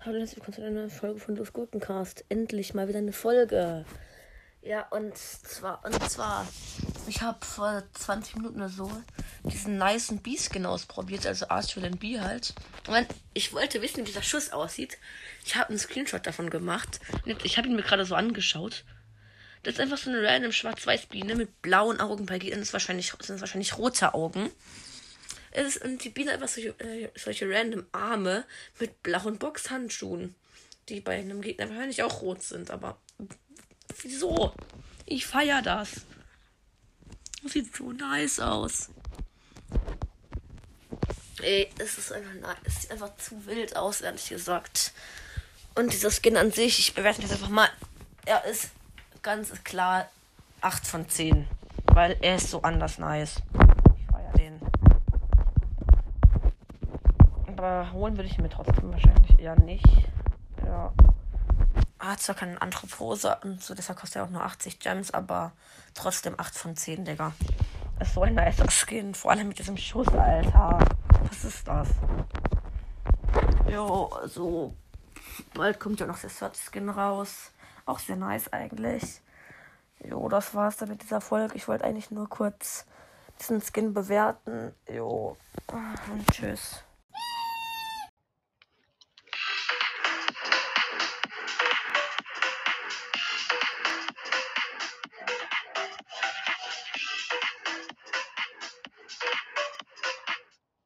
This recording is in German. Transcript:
Hallo, herzlich willkommen zu einer Folge von Los Gurkencast. Endlich mal wieder eine Folge. Ja, und zwar, und zwar, ich habe vor 20 Minuten oder so diesen nice B-Skin ausprobiert, also Arthur B halt. Und ich wollte wissen, wie dieser Schuss aussieht. Ich habe einen Screenshot davon gemacht. Ich habe ihn mir gerade so angeschaut. Das ist einfach so eine random Schwarz-Weiß-Biene mit blauen Augen. Bei Gegnern sind wahrscheinlich, sind es wahrscheinlich rote Augen. Es ist, und die Biene einfach solche, äh, solche random Arme mit blauen Boxhandschuhen, die bei einem Gegner wahrscheinlich auch rot sind, aber wieso? Ich feier das. das. Sieht so nice aus. Ey, es ist einfach nice. Es sieht einfach zu wild aus, ehrlich gesagt. Und dieser Skin an sich, ich bewerte ihn jetzt einfach mal. Er ist ganz klar 8 von 10. Weil er ist so anders nice. Aber holen würde ich mir trotzdem wahrscheinlich eher nicht. Ja. Hat zwar keine Anthropose und so, deshalb kostet er auch nur 80 Gems, aber trotzdem 8 von 10, Digga. Das ist so ein nicer Skin, vor allem mit diesem Schuss, Alter. Was ist das? Jo, also bald kommt ja noch der Search Skin raus. Auch sehr nice eigentlich. Jo, das war's dann mit dieser Folge. Ich wollte eigentlich nur kurz diesen Skin bewerten. Jo, und tschüss.